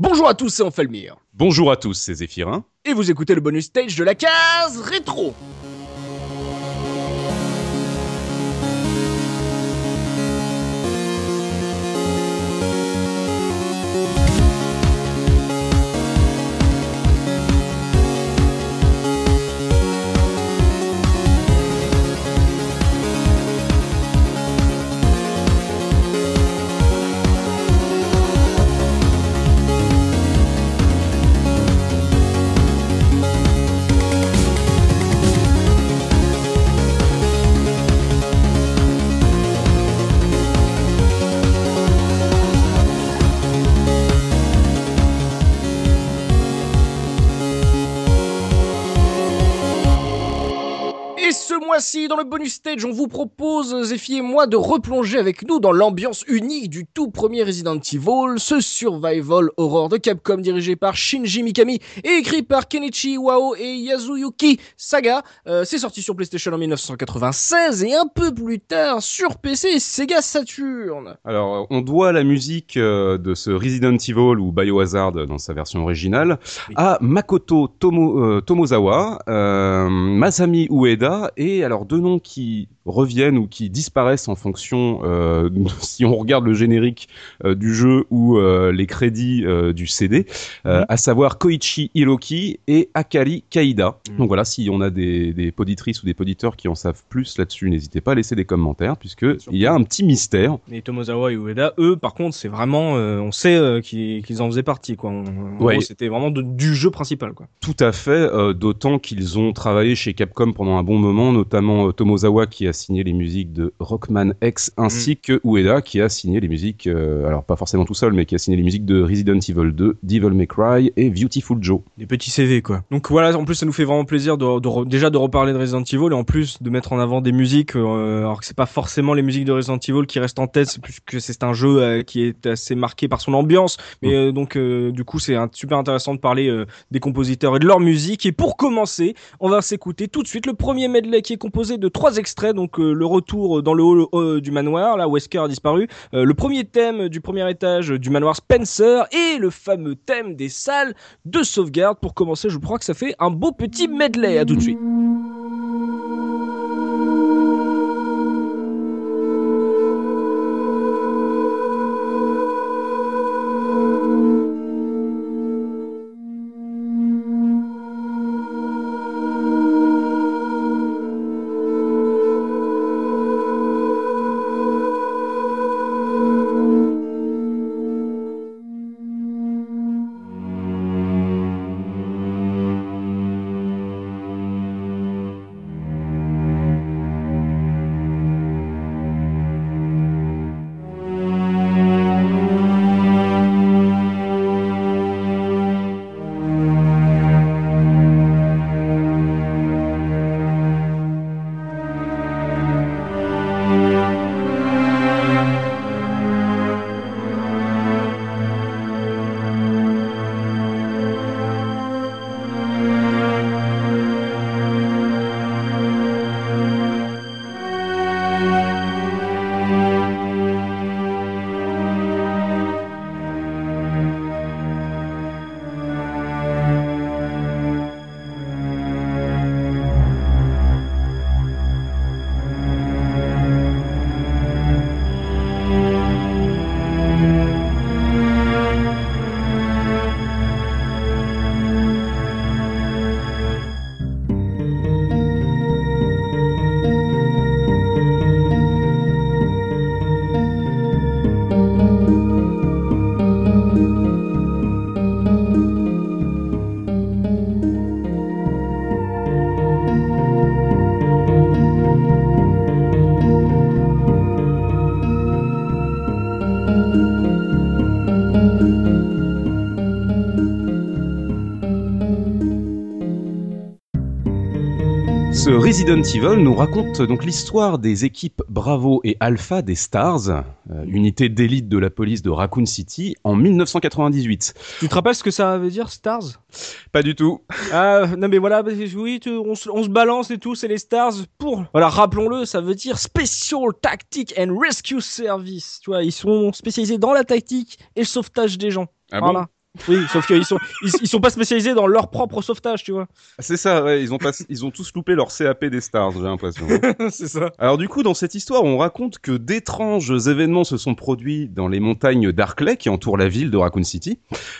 Bonjour à tous, c'est Enfalmir. Bonjour à tous, c'est Zéphirin. Et vous écoutez le bonus stage de la case rétro. Mois-ci, dans le bonus stage, on vous propose, Zephy et moi, de replonger avec nous dans l'ambiance unique du tout premier Resident Evil, ce survival horror de Capcom dirigé par Shinji Mikami et écrit par Kenichi Iwao et Yasuyuki Saga. Euh, c'est sorti sur PlayStation en 1996 et un peu plus tard sur PC et Sega Saturn. Alors, on doit la musique euh, de ce Resident Evil ou Biohazard dans sa version originale Oui. à Makoto Tomo, euh, Tomozawa, euh, Masami Ueda et alors deux noms qui reviennent ou qui disparaissent en fonction euh, si on regarde le générique euh, du jeu ou euh, les crédits du CD, Mhm. à savoir Koichi Hiroki et Akari Kaida. Mhm. Donc voilà, si on a des, des poditrices ou des poditeurs qui en savent plus là-dessus, n'hésitez pas à laisser des commentaires puisque il y a un petit mystère. Et Tomozawa et Ueda, eux, par contre, c'est vraiment, on sait qu'ils en faisaient partie, quoi. En- en Ouais. gros, C'était vraiment de- du jeu principal, quoi. Tout à fait, d'autant qu'ils ont travaillé chez Capcom pendant un bon moment, notamment euh, Tomozawa qui a signé les musiques de Rockman X, ainsi que Ueda qui a signé les musiques, euh, alors pas forcément tout seul, mais qui a signé les musiques de Resident Evil 2, Devil May Cry et Beautiful Joe. Des petits CV, quoi. Donc voilà, en plus, ça nous fait vraiment plaisir de, de re- déjà de reparler de Resident Evil et en plus de mettre en avant des musiques, euh, alors que c'est pas forcément les musiques de Resident Evil qui restent en tête, c'est plus que c'est un jeu euh, qui est assez marqué par son ambiance. Mais euh, donc, du coup, c'est super intéressant de parler des compositeurs et de leur musique. Et pour commencer, on va s'écouter tout de suite le premier medley qui est composé de trois extraits. Donc, euh, le retour dans le hall euh, du manoir, là Wesker a disparu, euh, le premier thème du premier étage du manoir Spencer et le fameux thème des salles de sauvegarde. Pour commencer, je crois que ça fait un beau petit medley. À tout de suite. Resident Evil nous raconte donc l'histoire des équipes Bravo et Alpha des Stars, euh, unité d'élite de la police de Raccoon City, en 1998. Tu te rappelles ce que ça veut dire, Stars? Pas du tout. Ah, non mais voilà, oui, tu- on, se- on se balance et tout, c'est les Stars pour... Voilà, rappelons-le, ça veut dire Special Tactic and Rescue Service. Tu vois, ils sont spécialisés dans la tactique et le sauvetage des gens. Ah voilà. Oui, sauf qu'ils sont, ils, sont pas spécialisés dans leur propre sauvetage, tu vois. C'est ça, ouais, ils ont pas, ils ont tous loupé leur CAP des stars, j'ai l'impression. c'est ça. Alors du coup, dans cette histoire, on raconte que d'étranges événements se sont produits dans les montagnes d'Arclay qui entourent la ville de Raccoon City.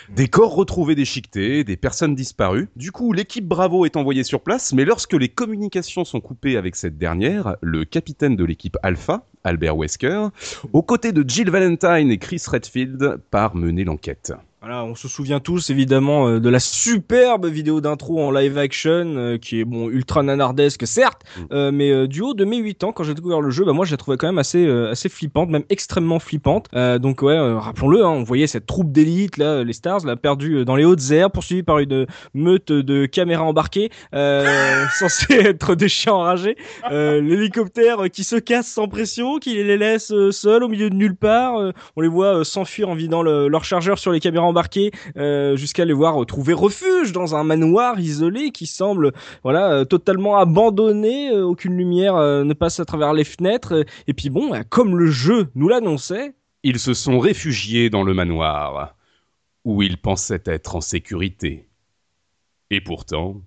Des corps retrouvés déchiquetés, des personnes disparues. Du coup, l'équipe Bravo est envoyée sur place, mais lorsque les communications sont coupées avec cette dernière, le capitaine de l'équipe Alpha, Albert Wesker, aux côtés de Jill Valentine et Chris Redfield, part mener l'enquête. Voilà, on se souvient tous évidemment euh, de la superbe vidéo d'intro en live action euh, qui est bon ultra nanardesque certes, mm. euh, mais du haut de mes 8 ans quand j'ai découvert le jeu, bah moi je la trouvais quand même assez assez flippante, même extrêmement flippante. donc ouais, rappelons-le, hein, on voyait cette troupe d'élite là, les Stars, l'a perdue dans les hautes airs, poursuivie par une meute de caméras embarquées, censées être des chiens enragés, l'hélicoptère qui se casse sans pression, qui les laisse seuls au milieu de nulle part, on les voit s'enfuir en vidant leur chargeur sur les caméras embarquer euh, jusqu'à les voir trouver refuge dans un manoir isolé qui semble voilà euh, totalement abandonné, euh, aucune lumière ne passe à travers les fenêtres. Et puis bon, comme le jeu nous l'annonçait, ils se sont réfugiés dans le manoir où ils pensaient être en sécurité. Et pourtant.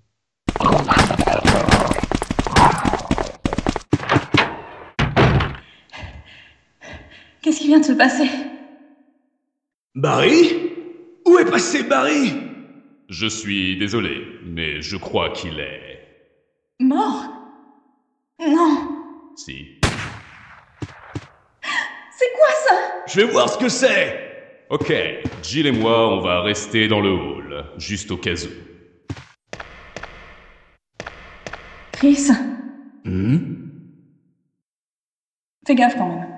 Qu'est-ce qui vient de se passer? Barry? Où est passé Barry Je suis désolé, mais je crois qu'il est... Mort? Non. Si. C'est quoi ça? Je vais voir ce que c'est Ok, Jill et moi, on va rester dans le hall, juste au cas où. Chris? Hmm? Fais gaffe quand même.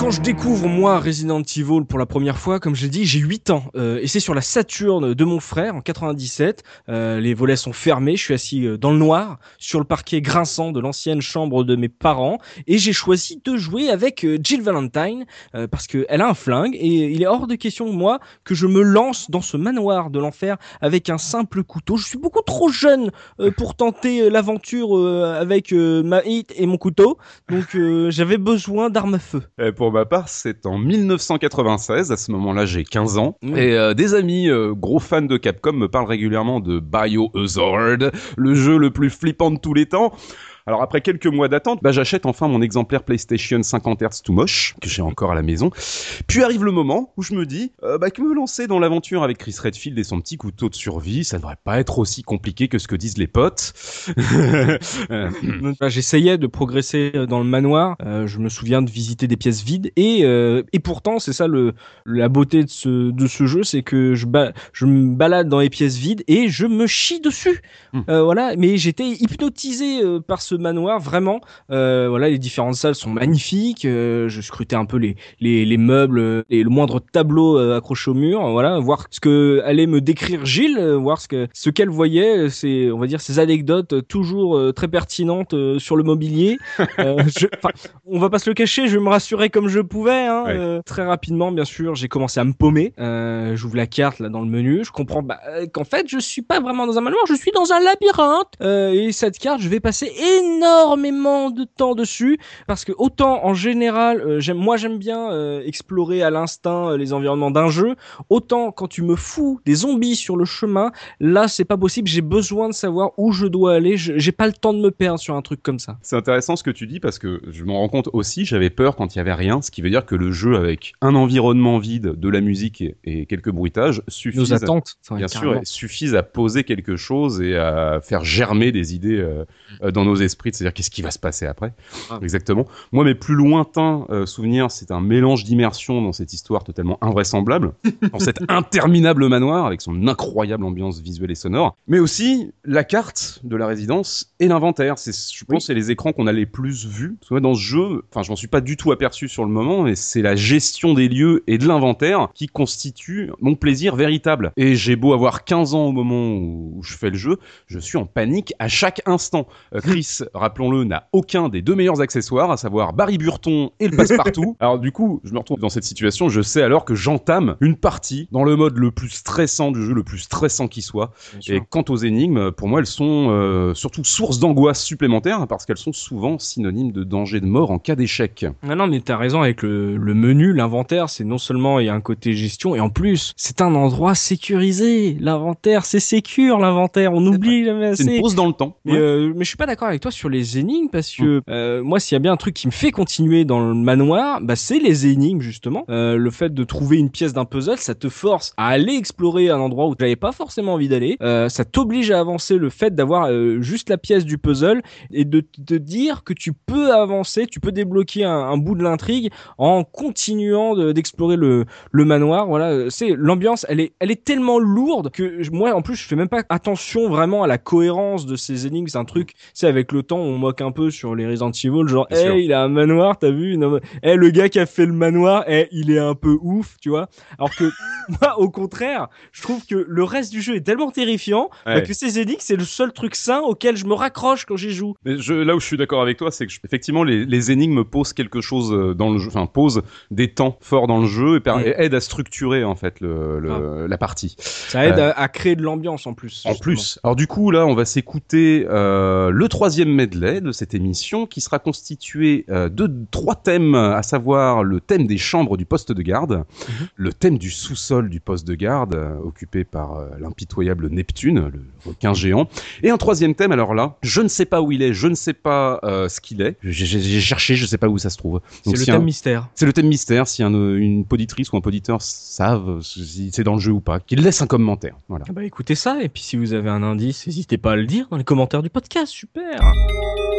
Quand je découvre, moi, Resident Evil pour la première fois, comme j'ai dit, j'ai 8 ans. Euh, et c'est sur la Saturne de mon frère, en 97. Euh, les volets sont fermés, je suis assis euh, dans le noir, sur le parquet grinçant de l'ancienne chambre de mes parents. Et j'ai choisi de jouer avec Jill Valentine, parce qu'elle a un flingue. Et il est hors de question, moi, que je me lance dans ce manoir de l'enfer avec un simple couteau. Je suis beaucoup trop jeune pour tenter l'aventure avec ma hit et mon couteau. Donc, j'avais besoin d'armes à feu. Euh, pour ma part, c'est en 1996. À ce moment-là, j'ai 15 ans. Et euh, des amis euh, gros fans de Capcom me parlent régulièrement de Biohazard, le jeu le plus flippant de tous les temps. Alors après quelques mois d'attente, bah, j'achète enfin mon exemplaire PlayStation 50 Hz tout moche que j'ai encore à la maison. Puis arrive le moment où je me dis euh, bah, que me lancer dans l'aventure avec Chris Redfield et son petit couteau de survie, ça devrait pas être aussi compliqué que ce que disent les potes. Euh, Bah, J'essayais de progresser euh, dans le manoir. Euh, je me souviens de visiter des pièces vides et et pourtant c'est ça le la beauté de ce de ce jeu, c'est que je ba- je me balade dans les pièces vides et je me chie dessus. Euh, voilà, mais j'étais hypnotisé par ce manoir vraiment. Euh, voilà, les différentes salles sont magnifiques. euh, je scrutais un peu les les, les meubles euh, et le moindre tableau accroché au mur. Voilà, voir ce que allait me décrire Gilles, voir ce que ce qu'elle voyait, c'est on va dire ces anecdotes toujours très pertinentes sur le mobilier. Je- on va pas se le cacher, je me rassurer comme je pouvais. Hein, Ouais. très rapidement, bien sûr, j'ai commencé à me paumer. J'ouvre la carte là dans le menu, je comprends bah, qu'en fait je suis pas vraiment dans un manoir, je suis dans un labyrinthe. Euh, et cette carte, je vais passer énormément de temps dessus parce que autant en général, euh, j'aime, moi j'aime bien euh, explorer à l'instinct euh, les environnements d'un jeu, autant quand tu me fous des zombies sur le chemin, là c'est pas possible. J'ai besoin de savoir où je dois aller. J'ai pas le temps de me perdre sur un truc comme ça. C'est intéressant ce que tu dis parce que je m'en rends compte aussi, j'avais peur quand il y avait rien, ce qui veut dire que le jeu avec un environnement vide, de la musique et, et quelques bruitages suffisent. Nos attentes, ça, Bien carrément. sûr, suffisent à poser quelque chose et à faire germer des idées euh, dans nos esprits, c'est-à-dire qu'est-ce qui va se passer après. Ah. Exactement. Moi, mes plus lointains euh, souvenirs, c'est un mélange d'immersion dans cette histoire totalement invraisemblable, dans cet interminable manoir avec son incroyable ambiance visuelle et sonore, mais aussi la carte de la résidence et l'inventaire. C'est, je pense, c'est les écrans qu'on a les plus vus. Parce que moi, dans ce jeu, enfin, je m'en suis pas du tout aperçu sur le moment, mais c'est la gestion des lieux et de l'inventaire qui constitue mon plaisir véritable. Et j'ai beau avoir 15 ans au moment où, où je fais le jeu, je suis en panique à chaque instant. Euh, Chris, rappelons-le, n'a aucun des deux meilleurs accessoires, à savoir Barry Burton et le passe-partout. alors du coup, je me retrouve dans cette situation, je sais alors que j'entame une partie dans le mode le plus stressant du jeu, le plus stressant qui soit. Et quant aux énigmes, pour moi, elles sont euh, surtout source d'angoisse supplémentaire parce qu'elles sont souvent synonymes de danger de mort en cas d'échec. Non, non, mais t'as raison avec le, le menu, l'inventaire, c'est non seulement il y a un côté gestion, et en plus, c'est un endroit sécurisé. L'inventaire, c'est sécure, l'inventaire, on oublie jamais C'est une assez. pause dans le temps. Mais, euh, mais je suis pas d'accord avec toi sur les énigmes parce que euh, moi s'il y a bien un truc qui me fait continuer dans le manoir, bah c'est les énigmes justement. Euh, le fait de trouver une pièce d'un puzzle, ça te force à aller explorer un endroit où tu n'avais pas forcément envie d'aller. Euh, ça t'oblige à avancer le fait d'avoir juste la pièce du puzzle et de te dire que tu peux avancer, tu peux débloquer un, un bout de l'intrigue en continuant de- d'explorer le, le manoir. Voilà, c'est l'ambiance, elle est, elle est tellement lourde que moi en plus je fais même pas attention vraiment à la cohérence de ces énigmes. C'est un truc, c'est avec le temps on moque un peu sur les Resident Evil, genre, Bien hey, il a un manoir, t'as vu? Mais- hey, le gars qui a fait le manoir, hey, il est un peu ouf, tu vois? Alors que moi, au contraire, je trouve que le reste du jeu est tellement terrifiant bah, Ouais. que ces énigmes c'est le seul truc sain auquel je me raccroche quand j'y joue. Mais je, là où je suis d'accord avec toi, c'est que je- effectivement les, les énigmes posent quelque chose euh, dans le jeu, enfin posent des temps forts dans le jeu et, Mm. et aident à structurer en fait le, le- la partie. Ça aide Euh, à, à créer de l'ambiance en plus. En justement. plus, alors du coup là, on va s'écouter euh, le troisième medley de cette émission qui sera constitué euh, de trois thèmes, à savoir le thème des chambres du poste de garde, le thème du sous-sol du poste de garde euh, occupé par euh, l'impitoyable Neptune, le requin géant, et un troisième thème. Alors là, je ne sais pas où il est, je ne sais pas euh, ce qu'il est. J'ai cherché, je sais pas où ça se trouve. C'est le thème un- mystère. c'est le thème mystère. Si un, une poditrice ou un poditeur savent si c'est dans le jeu ou pas, qu'ils laissent un commentaire. Voilà. Ah bah écoutez ça, et puis si vous avez un indice, n'hésitez pas à le dire dans les commentaires du podcast, super thank you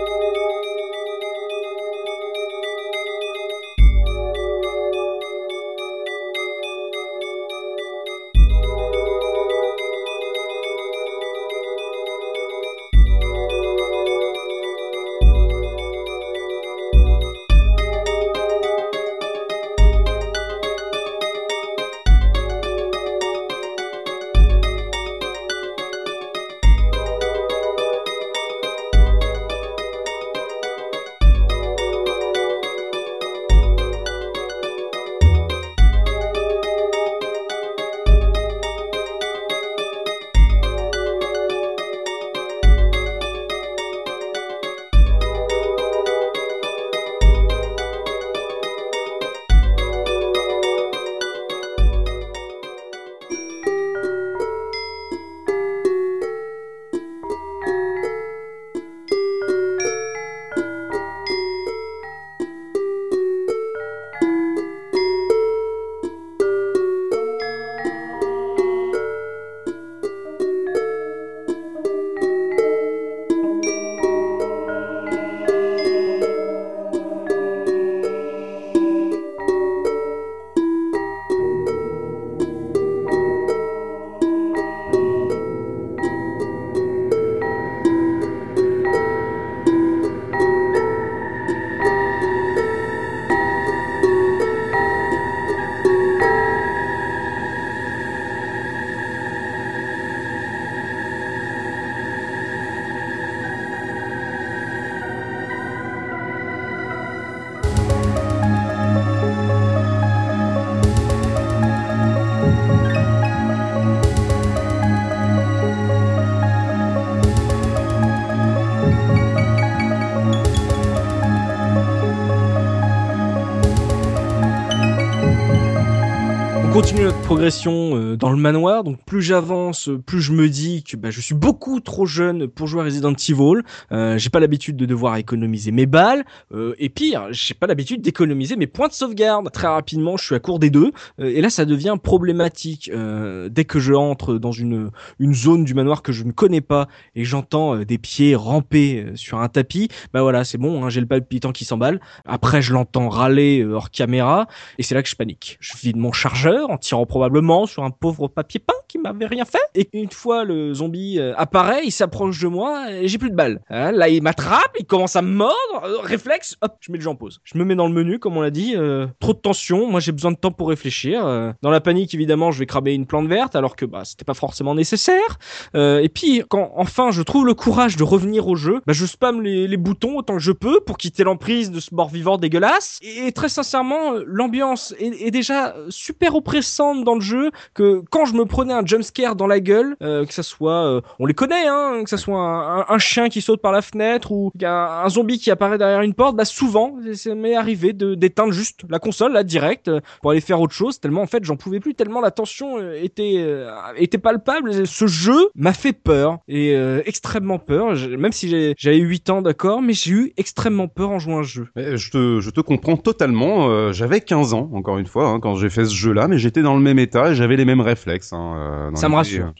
progression euh, dans le manoir. Donc plus j'avance, plus je me dis que bah, je suis beaucoup trop jeune pour jouer à Resident Evil. Euh, j'ai pas l'habitude de devoir économiser mes balles. Euh, et pire, j'ai pas l'habitude d'économiser mes points de sauvegarde. Très rapidement, je suis à court des deux. Euh, et là, ça devient problématique. Euh, dès que je entre dans une, une zone du manoir que je ne connais pas et j'entends euh, des pieds ramper euh, sur un tapis, bah voilà, c'est bon, hein, j'ai le palpitant qui s'emballe. Après, je l'entends râler euh, hors caméra. Et c'est là que je panique. Je vide mon chargeur en tirant probablement sur un pauvre papier peint qui m'avait rien fait. Et une fois le zombie euh, apparaît, il s'approche de moi et j'ai plus de balles. Hein, là, il m'attrape, il commence à me mordre. Euh, réflexe, hop, je mets le jeu en pause. Je me mets dans le menu, comme on l'a dit. euh, trop de tension. Moi, j'ai besoin de temps pour réfléchir. Dans la panique, évidemment, je vais cramer une plante verte alors que bah, c'était pas forcément nécessaire. Et puis, quand enfin je trouve le courage de revenir au jeu, bah, je spam les, boutons autant que je peux pour quitter l'emprise de ce mort-vivant dégueulasse. Et, très sincèrement, l'ambiance est, déjà super oppressante le jeu que quand je me prenais un jumpscare dans la gueule, euh, que ça soit, euh, on les connaît, hein, que ça soit un, un- un chien qui saute par la fenêtre ou un, un zombie qui apparaît derrière une porte, bah souvent, ça m'est arrivé de d'éteindre juste la console là direct euh, pour aller faire autre chose. Tellement en fait, j'en pouvais plus, tellement la tension était était palpable. Ce jeu m'a fait peur et extrêmement peur. Même si j'avais 8 ans, d'accord, mais j'ai eu extrêmement peur en jouant à ce jeu. Je te, je te comprends totalement. j'avais 15 ans, encore une fois, hein, quand j'ai fait ce jeu-là, mais j'étais dans le même état et j'avais les mêmes réflexes. hein, euh, dans Ça me rassure.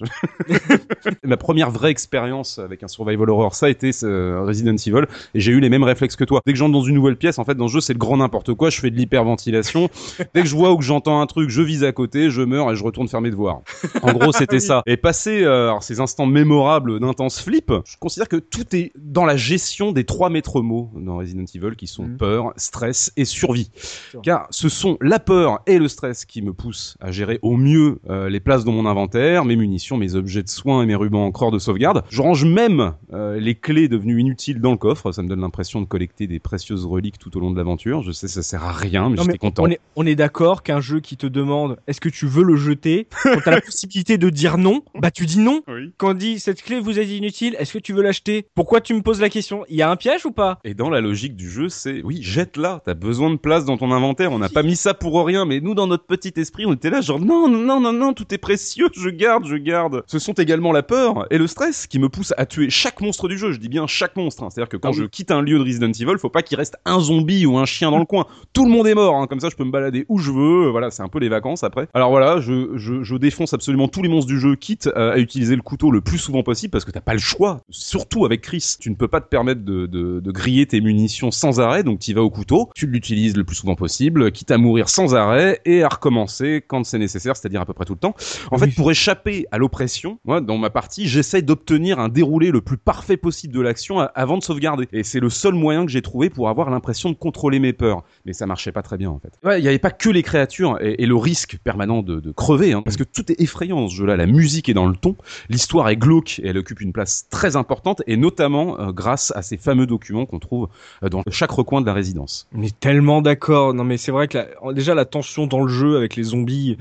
Ma première vraie expérience avec un survival horror, ça a été Resident Evil, et j'ai eu les mêmes réflexes que toi. Dès que j'entre dans une nouvelle pièce, en fait, dans ce jeu, c'est le grand n'importe quoi. Je fais de l'hyperventilation. Dès que je vois ou que j'entends un truc, je vise à côté, je meurs et je retourne faire mes devoirs. En gros, c'était ça. Et passer euh, alors, ces instants mémorables d'intense flip, je considère que tout est dans la gestion des trois maîtres mots dans Resident Evil qui sont Mhm. peur, stress et survie. Car ce sont la peur et le stress qui me poussent à gérer au mieux euh, les places dans mon inventaire, mes munitions, mes objets de soins et mes rubans encreurs de sauvegarde. Je range même euh, les clés devenues inutiles dans le coffre. Ça me donne l'impression de collecter des précieuses reliques tout au long de l'aventure. Je sais, ça sert à rien, mais Non, j'étais mais content. on est, on est d'accord qu'un jeu qui te demande est-ce que tu veux le jeter, quand t'as la possibilité de dire non, bah tu dis non. Oui. Quand on dit cette clé vous est inutile, est-ce que tu veux l'acheter? Pourquoi tu me poses la question? Il y a un piège ou pas? Et dans la logique du jeu, c'est oui, jette-la. T'as besoin de place dans ton inventaire. On n'a pas mis ça pour rien, mais nous, dans notre petit esprit, on était là genre non, non, non, non, non, tout est précieux. Je garde, je garde. Ce sont également la peur et le stress qui me poussent à tuer chaque monstre du jeu. Je dis bien chaque monstre. hein. C'est-à-dire que quand Ah oui. je quitte un lieu de Resident Evil, faut pas qu'il reste un zombie ou un chien dans le coin. Tout le monde est mort. hein. Comme ça, je peux me balader où je veux. Voilà, c'est un peu les vacances après. Alors voilà, je, je, je défonce absolument tous les monstres du jeu, quitte euh, à utiliser le couteau le plus souvent possible parce que t'as pas le choix. Surtout avec Chris, tu ne peux pas te permettre de, de, de griller tes munitions sans arrêt, donc tu vas au couteau, tu l'utilises le plus souvent possible, quitte à mourir sans arrêt et à recommencer quand c'est nécessaire, c'est-à-dire à peu près tout le temps. En Oui. fait, pour échapper à l'oppression, moi, dans ma partie, j'essaye d'obtenir un déroulé le plus parfait possible de l'action avant de sauvegarder. Et c'est le seul moyen que j'ai trouvé pour avoir l'impression de contrôler mes peurs. Mais ça marchait pas très bien, en fait. Ouais, il y avait pas que les créatures et, et le risque permanent de, de crever, hein, parce que tout est effrayant dans ce jeu-là. La musique est dans le ton, l'histoire est glauque et elle occupe une place très importante, et notamment euh, grâce à ces fameux documents qu'on trouve euh, dans chaque recoin de la résidence. On est tellement d'accord. Non mais c'est vrai que la- déjà la tension dans le jeu avec les zombies,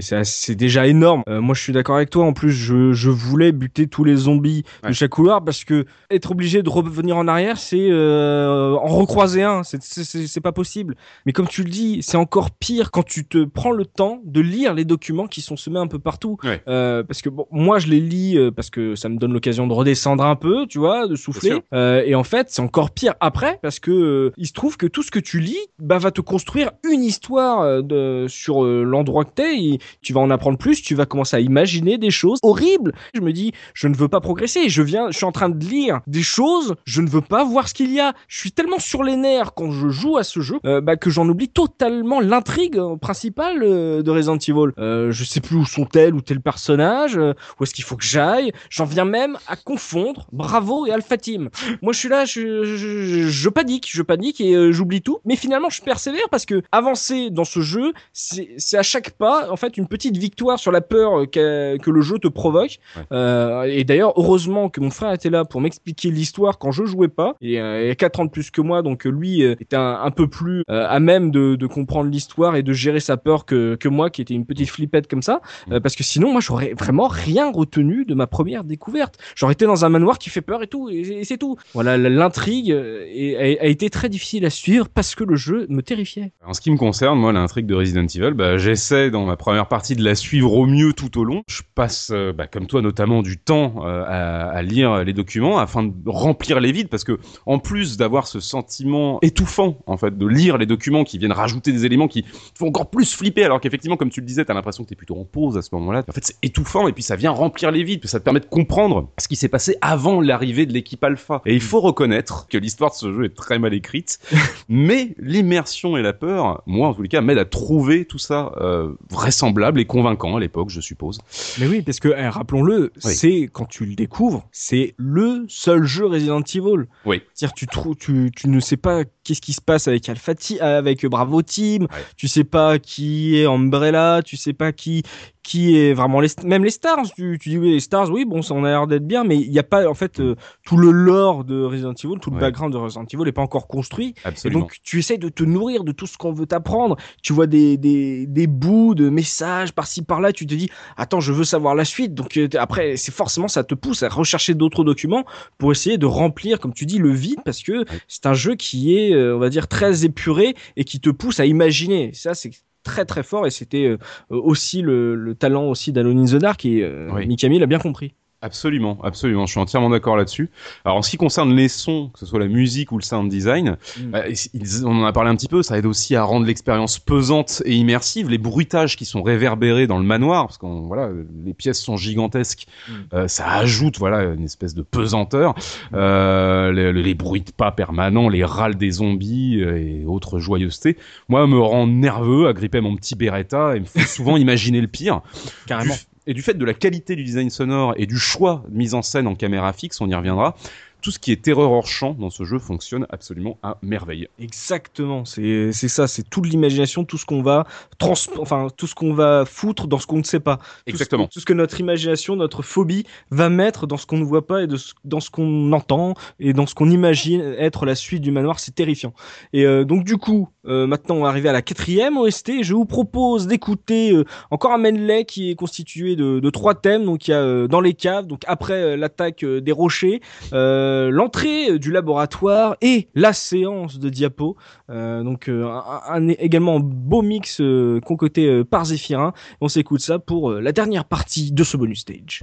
c'est déjà énorme. Euh, moi je suis d'accord avec toi. En plus je, je voulais buter tous les zombies de chaque couloir parce que être obligé de revenir en arrière, c'est euh, en recroiser un. C'est- pas possible. Mais comme tu le dis, c'est encore pire quand tu te prends le temps de lire les documents qui sont semés un peu partout. Ouais. Euh, parce que bon, moi je les lis parce que ça me donne l'occasion de redescendre un peu, tu vois, de souffler. et en fait, c'est encore pire après parce que il se trouve que tout ce que tu lis bah, va te construire une histoire de, sur l'endroit et Tu vas en apprendre plus, tu vas commencer à imaginer des choses horribles. Je me dis, je ne veux pas progresser. Je viens, je suis en train de lire des choses, je ne veux pas voir ce qu'il y a. Je suis tellement sur les nerfs quand je joue à ce jeu euh, bah, que j'en oublie totalement l'intrigue euh, principale euh, de Resident Evil. Euh, je sais plus où sont tel ou tel personnage, où est-ce qu'il faut que j'aille. J'en viens même à confondre Bravo et Alpha Team. Moi, je suis là, je, je, panique, je panique et j'oublie tout. Mais finalement, je persévère parce que avancer dans ce jeu, c'est à chaque pas, en fait, une petite victoire sur la peur euh, que le jeu te provoque. Ouais. Euh, et d'ailleurs, heureusement que mon frère était là pour m'expliquer l'histoire quand je jouais pas. Et euh, il a 4 ans de plus que moi, donc lui euh, était un, un peu plus à même de, de comprendre l'histoire et de gérer sa peur que, que moi, qui était une petite flippette comme ça. Parce que sinon, moi, j'aurais vraiment rien retenu de ma première découverte. J'aurais été dans un manoir qui fait peur et tout, et, et c'est tout. Voilà, l'intrigue a, a été très difficile à suivre parce que le jeu me terrifiait. En ce qui me concerne, moi, l'intrigue de Resident Evil, bah, J'essaie dans ma première partie de la suivre au mieux tout au long. Je passe, euh, bah, comme toi notamment, du temps euh, à, lire les documents afin de remplir les vides, parce que en plus d'avoir ce sentiment étouffant en fait de lire les documents qui viennent rajouter des éléments qui font encore plus flipper, alors qu'effectivement, comme tu le disais, t'as l'impression que t'es plutôt en pause à ce moment-là. En fait, c'est étouffant et puis ça vient remplir les vides, ça te permet de comprendre ce qui s'est passé avant l'arrivée de l'équipe Alpha. Et il faut reconnaître que l'histoire de ce jeu est très mal écrite, mais l'immersion et la peur, moi en tous les cas, m'aident à trouver tout ça euh, vraisemblable et convaincant à l'époque, je suppose. Mais oui, parce que eh, rappelons-le, Oui. c'est quand tu le découvres, c'est le seul jeu Resident Evil. Oui. C'est-à-dire tu, tu tu ne sais pas qu'est-ce qui se passe avec Alpha Ti- avec Bravo Team, tu sais pas qui est Umbrella, tu sais pas qui qui est vraiment les même les stars. Tu, tu dis oui les stars, oui bon ça on a l'air d'être bien, mais il n'y a pas en fait euh, tout le lore de Resident Evil, tout le Ouais. background de Resident Evil n'est pas encore construit. Et Absolument. donc, tu essaies de te nourrir de tout ce qu'on veut t'apprendre. Tu vois des, des, des bouts de messages par-ci par-là. Tu te dis, attends, je veux savoir la suite. Donc, euh, après, c'est forcément, ça te pousse à rechercher d'autres documents pour essayer de remplir, comme tu dis, le vide parce que c'est un jeu qui est, euh, on va dire, très épuré et qui te pousse à imaginer. Ça, c'est très très fort et c'était euh, aussi le, le talent aussi d'Alone in the Dark et euh, Oui. Mikami l'a bien compris. Absolument, absolument. Je suis entièrement d'accord là-dessus. Alors, en ce qui concerne les sons, que ce soit la musique ou le sound design, Mm. bah, ils- on en a parlé un petit peu, ça aide aussi à rendre l'expérience pesante et immersive. Les bruitages qui sont réverbérés dans le manoir, parce que voilà, les pièces sont gigantesques, Mm. euh, ça ajoute voilà une espèce de pesanteur. Euh, les, les bruits de pas permanents, les râles des zombies euh, et autres joyeusetés, moi me rend nerveux à gripper mon petit Beretta et me fait souvent imaginer le pire. Carrément. Du- et du fait de la qualité du design sonore et du choix mise en scène en caméra fixe, on y reviendra. Tout ce qui est terreur hors champ dans ce jeu fonctionne absolument à merveille. Exactement, c'est c'est ça, c'est toute l'imagination, tout ce qu'on va trans enfin tout ce qu'on va foutre dans ce qu'on ne sait pas. Tout ce- Exactement. Tout ce, que notre imagination, notre phobie va mettre dans ce qu'on ne voit pas et de ce- dans ce qu'on entend et dans ce qu'on imagine être la suite du manoir, c'est terrifiant. Et euh, donc du coup, euh, maintenant on va arriver à la quatrième OST. et Je vous propose d'écouter euh, encore un medley qui est constitué de, de trois thèmes. Donc il y a dans les caves, donc après l'attaque des rochers, euh, l'entrée euh, du laboratoire et la séance de diapo. Euh, donc euh, un, également beau mix concocté par Zéphirin. On s'écoute ça pour la dernière partie de ce bonus stage.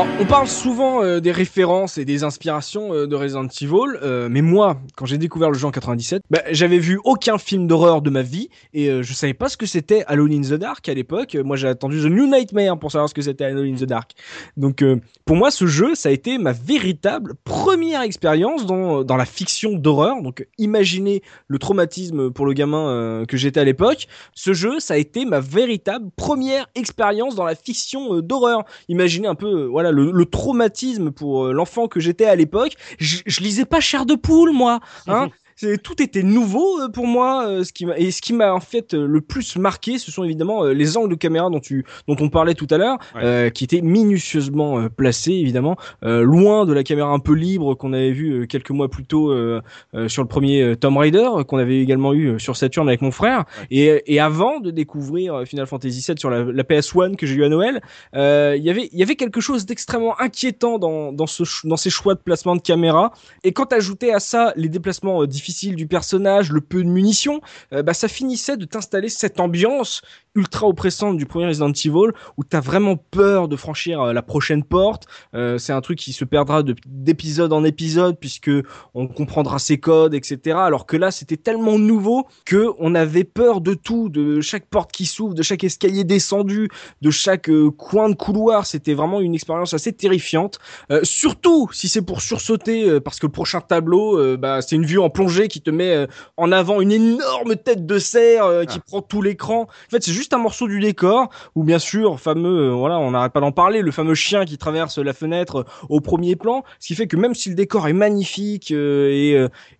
On parle souvent euh, des références et des inspirations euh, de Resident Evil, euh, mais moi, quand j'ai découvert le jeu en 97, bah, j'avais vu aucun film d'horreur de ma vie et je savais pas ce que c'était Alone in the Dark à l'époque. Moi, j'ai attendu The New Nightmare pour savoir ce que c'était Alone in the Dark. Donc, pour moi, ce jeu, ça a été ma véritable première expérience dans, dans la fiction d'horreur. Donc, imaginez le traumatisme pour le gamin que j'étais à l'époque. Ce jeu, ça a été ma véritable première expérience dans la fiction d'horreur. Imaginez un peu, euh, le, traumatisme pour euh, l'enfant que j'étais à l'époque. Je, lisais pas Chair de poule, moi. Hein C'est- tout était nouveau euh, pour moi. euh, Ce qui et ce qui m'a en fait euh, le plus marqué, ce sont évidemment les angles de caméra dont tu dont on parlait tout à l'heure, Ouais. euh, qui étaient minutieusement placés évidemment, euh, loin de la caméra un peu libre qu'on avait vu euh, quelques mois plus tôt euh, euh, sur le premier Tomb Raider, qu'on avait également eu sur Saturn avec mon frère. Et, et avant de découvrir Final Fantasy VII sur la, la PS1 que j'ai eu à Noël, euh, il y avait il y avait quelque chose d'extrêmement inquiétant dans dans ce dans ces choix de placement de caméra. Et quand ajoutais à ça les déplacements euh, du personnage, le peu de munitions, euh, bah ça finissait de t'installer cette ambiance ultra oppressante du premier Resident Evil où t'as vraiment peur de franchir euh, la prochaine porte. Euh, c'est un truc qui se perdra de- d'épisode en épisode puisque on comprendra ses codes, etc. Alors que là, c'était tellement nouveau que on avait peur de tout, de chaque porte qui s'ouvre, de chaque escalier descendu, de chaque coin de couloir. C'était vraiment une expérience assez terrifiante. Surtout si c'est pour sursauter, parce que le prochain tableau, bah, c'est une vue en plongée qui te met euh, en avant une énorme tête de cerf euh, qui prend tout l'écran. En fait, c'est juste un morceau du décor. Ou bien sûr, fameux, euh, voilà, on n'arrête pas d'en parler, le fameux chien qui traverse la fenêtre au premier plan. Ce qui fait que même si le décor est magnifique et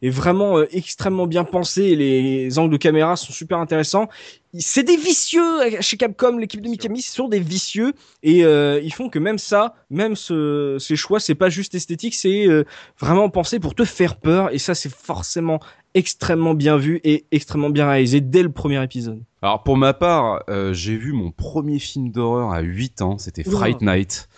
est vraiment extrêmement bien pensé, les angles de caméra sont super intéressants. C'est des vicieux euh, chez Capcom, l'équipe de Mikami, ce sont des vicieux et euh, ils font que même ça, même ce, ces choix, c'est pas juste esthétique, c'est euh, vraiment pensé pour te faire peur et ça c'est forcément extrêmement bien vu et extrêmement bien réalisé dès le premier épisode. Alors pour ma part, euh, j'ai vu mon premier film d'horreur à 8 ans, c'était. Fright Night.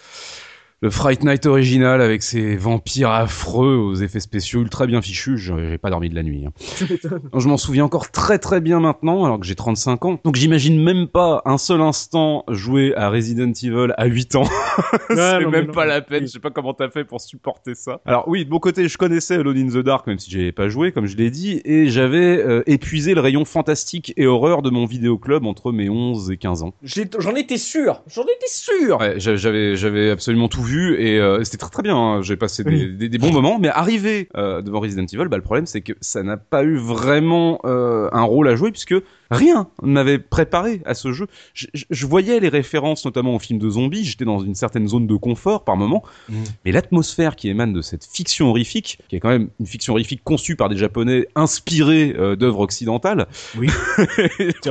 Le Fright Night original avec ses vampires affreux aux effets spéciaux ultra bien fichus, j'ai pas dormi de la nuit. hein. Je m'en souviens encore très très bien maintenant, alors que j'ai 35 ans. Donc j'imagine même pas un seul instant jouer à Resident Evil à 8 ans. c'est même non. pas la peine, je sais pas comment t'as fait pour supporter ça. Alors oui, de mon côté, je connaissais Alone in the Dark, même si j'avais pas joué, comme je l'ai dit, et j'avais euh, épuisé le rayon fantastique et horreur de mon vidéoclub entre mes 11 et 15 ans. J'en étais sûr, j'en étais sûr. Ouais, j'a- j'avais j'avais absolument tout vu et euh, c'était très très bien. hein. J'ai passé des, Oui. des, des bons moments, mais arrivé euh, devant Resident Evil, bah, le problème c'est que ça n'a pas eu vraiment euh, un rôle à jouer puisque rien ne m'avait préparé à ce jeu. Je, je- je voyais les références notamment aux films de zombies. J'étais dans une certaine zone de confort par moment, Mm. mais l'atmosphère qui émane de cette fiction horrifique, qui est quand même une fiction horrifique conçue par des Japonais inspirés euh, d'œuvres occidentales. Oui. Faut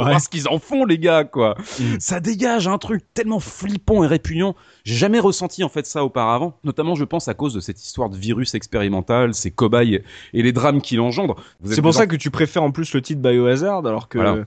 vrai. voir ce qu'ils en font les gars quoi. Mm. Ça dégage un truc tellement flippant et répugnant. J'ai jamais ressenti en fait ça auparavant. Notamment, je pense à cause de cette histoire de virus expérimental, ces cobayes et les drames qu'il engendre. C'est pour ça que tu préfères en plus le titre Biohazard, alors que Voilà.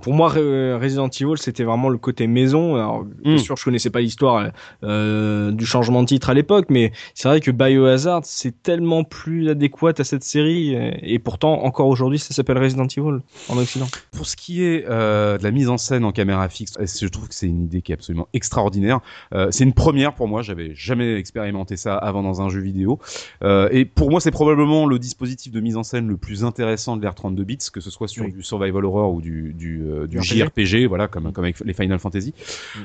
pour moi Re- Resident Evil c'était vraiment le côté maison. Alors bien Mm. sûr je connaissais pas l'histoire euh, du changement de titre à l'époque, mais c'est vrai que Biohazard c'est tellement plus adéquat à cette série et, et pourtant encore aujourd'hui ça s'appelle Resident Evil en Occident. Pour ce qui est euh, de la mise en scène en caméra fixe, euh, je trouve que c'est une idée qui est absolument extraordinaire. Euh, c'est une première pour moi, j'avais jamais expérimenté ça avant dans un jeu vidéo. Euh, et pour moi, c'est probablement le dispositif de mise en scène le plus intéressant de l'ère 32 bits, que ce soit sur Oui. du survival horror ou du, du, euh, du Du RPG. JRPG, voilà, comme, comme avec les Final Fantasy.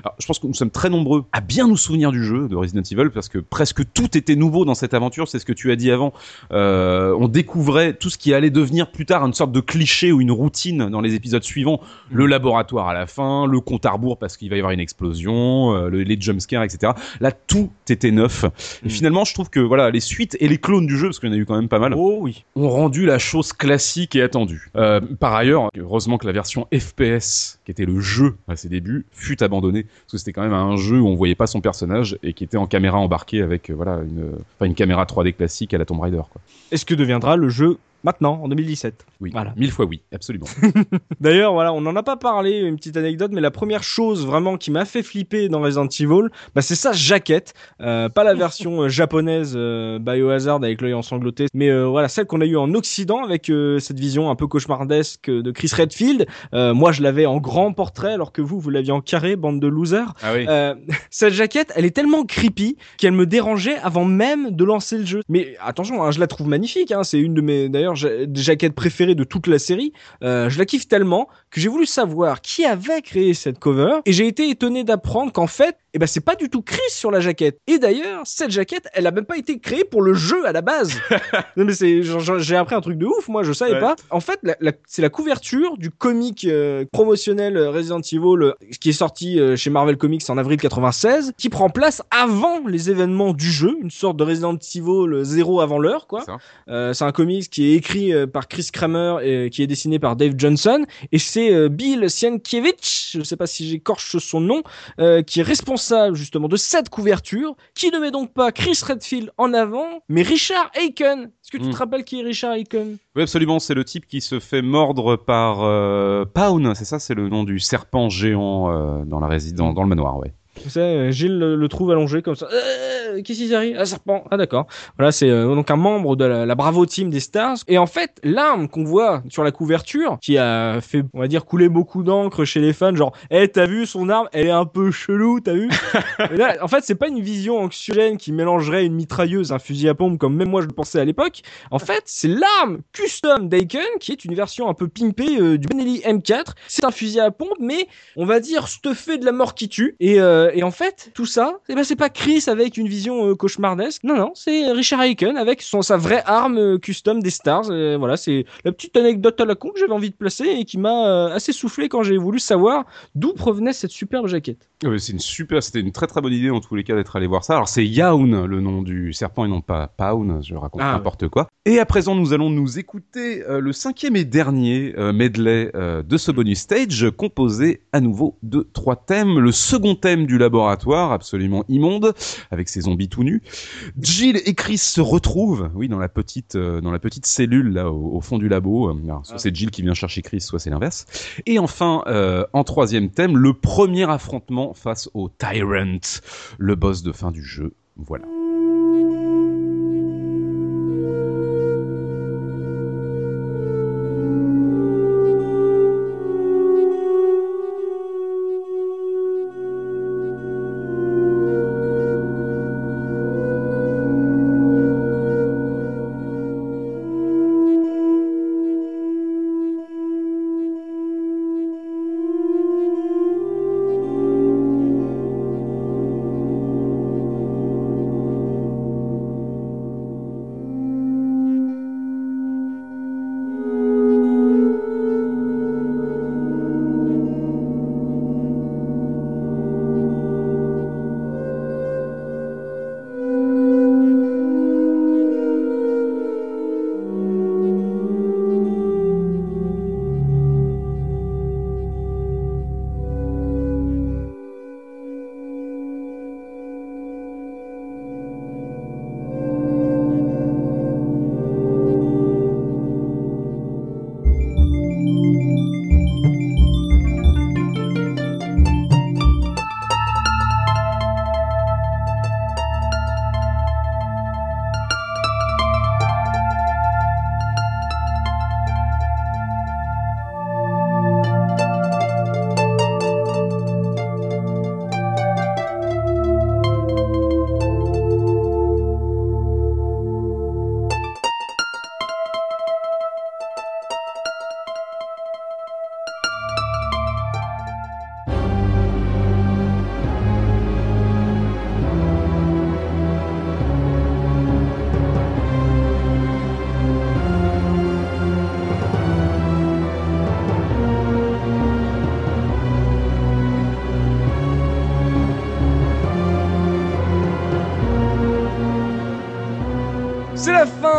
Alors, je pense que nous sommes très nombreux à bien nous souvenir du jeu de Resident Evil parce que presque tout était nouveau dans cette aventure. C'est ce que tu as dit avant. Euh, on découvrait tout ce qui allait devenir plus tard une sorte de cliché ou une routine dans les épisodes suivants. Le laboratoire à la fin, le compte à rebours parce qu'il va y avoir une explosion, euh, le- les jumpscares, etc. Là, tout était neuf. Et Mm. finalement, je trouve que voilà, les suites et les clones du jeu, parce qu'il y en a eu quand même pas mal, Oh oui. ont rendu la chose classique et attendue. Euh, par ailleurs, heureusement que la version FPS, qui était le jeu à ses débuts, fut abandonnée, parce que c'était quand même un jeu où on voyait pas son personnage et qui était en caméra embarquée avec euh, voilà une, une caméra 3D classique à la Tomb Raider. Est-ce que deviendra le jeu Maintenant, en 2017. Oui, Voilà. mille fois oui, absolument. D'ailleurs, voilà, on n'en a pas parlé, une petite anecdote, mais la première chose vraiment qui m'a fait flipper dans Resident Evil, bah, c'est sa jaquette. Euh, pas la version euh, japonaise euh, Biohazard avec l'œil ensanglanté, mais euh, voilà, celle qu'on a eue en Occident avec euh, cette vision un peu cauchemardesque de Chris Redfield. Euh, moi, je l'avais en grand portrait, alors que vous, vous l'aviez en carré, bande de losers. Ah oui. Euh, cette jaquette, elle est tellement creepy qu'elle me dérangeait avant même de lancer le jeu. Mais attention, hein, je la trouve magnifique. Hein, c'est une de mes d'ailleurs ja- des jaquettes préférées de toute la série. Euh, je la kiffe tellement que j'ai voulu savoir qui avait créé cette cover et j'ai été étonné d'apprendre qu'en fait, eh ben c'est pas du tout Chris sur la jaquette. Et d'ailleurs, cette jaquette, elle a même pas été créée pour le jeu à la base. non mais c'est j'ai appris un truc de ouf, moi je savais Ouais. pas. En fait, c'est la couverture du comic euh, promotionnel Resident Evil euh, qui est sorti euh, chez Marvel Comics en avril 96, qui prend place avant les événements du jeu, une sorte de Resident Evil euh, zéro avant l'heure quoi. Euh, c'est un comics qui est écrit par Chris Kramer et qui est dessiné par Dave Johnson et c'est Bill Sienkiewicz, je sais pas si j'écorche son nom, qui est responsable justement de cette couverture, qui ne met donc pas Chris Redfield en avant, mais Richard Aiken. Est-ce que tu Mm. te rappelles qui est Richard Aiken? Oui, absolument. C'est le type qui se fait mordre par euh, Pawn, c'est ça, c'est le nom du serpent géant euh, dans la résidence, dans le manoir, ouais. Tu sais, euh, Gilles le, le trouve allongé comme ça. Euh, Qu'est-ce qui arrive? Un serpent. Ah d'accord. Voilà, c'est euh, donc un membre de la, la Bravo Team des Stars. Et en fait, l'arme qu'on voit sur la couverture, qui a fait, on va dire, couler beaucoup d'encre chez les fans, genre, eh, t'as vu son arme? Elle est un peu chelou, t'as vu? Là, En fait, c'est pas une vision anxiogène qui mélangerait une mitrailleuse, un fusil à pompe, comme même moi je le pensais à l'époque. En fait, c'est l'arme custom d'Aiken, qui est une version un peu pimpée euh, du Benelli M4. C'est un fusil à pompe, mais on va dire stuffé de la mort qui tue. Et, euh, et en fait, tout ça, eh ben, c'est pas Chris avec une vision euh, cauchemardesque. Non, non, c'est Richard Aiken avec son, sa vraie arme euh, custom des Stars. Euh, voilà, c'est la petite anecdote à la con que j'avais envie de placer et qui m'a euh, assez soufflé quand j'ai voulu savoir d'où provenait cette superbe jaquette. Ah ouais, c'est une super, c'était une très très bonne idée en tous les cas d'être allé voir ça. Alors c'est Yaun le nom du serpent et non pas Paun, je raconte Ah, n'importe quoi. Et à présent nous allons nous écouter euh, le cinquième et dernier euh, medley euh, de ce bonus stage composé à nouveau de trois thèmes. Le second thème du laboratoire, absolument immonde, avec ses zombies tout nus. Jill et Chris se retrouvent, oui, dans la petite euh, dans la petite cellule là au, au fond du labo. Euh, alors, soit Ah. c'est Jill qui vient chercher Chris, soit c'est l'inverse. Et enfin, euh, en troisième thème, le premier affrontement face au Tyrant, le boss de fin du jeu. Voilà.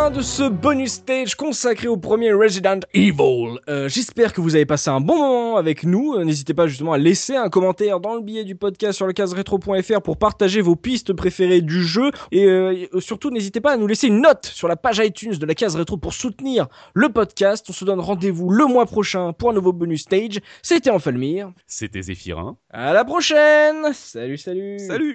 Fin de ce bonus stage consacré au premier Resident Evil. Euh, J'espère que vous avez passé un bon moment avec nous. Euh, N'hésitez pas justement à laisser un commentaire dans le billet du podcast sur le rétro.fr pour partager vos pistes préférées du jeu. Et euh, et surtout, n'hésitez pas à nous laisser une note sur la page iTunes de la case rétro pour soutenir le podcast. On se donne rendez-vous le mois prochain pour un nouveau bonus stage. C'était Enfalmir. C'était Zéphirin. À la prochaine Salut, salut Salut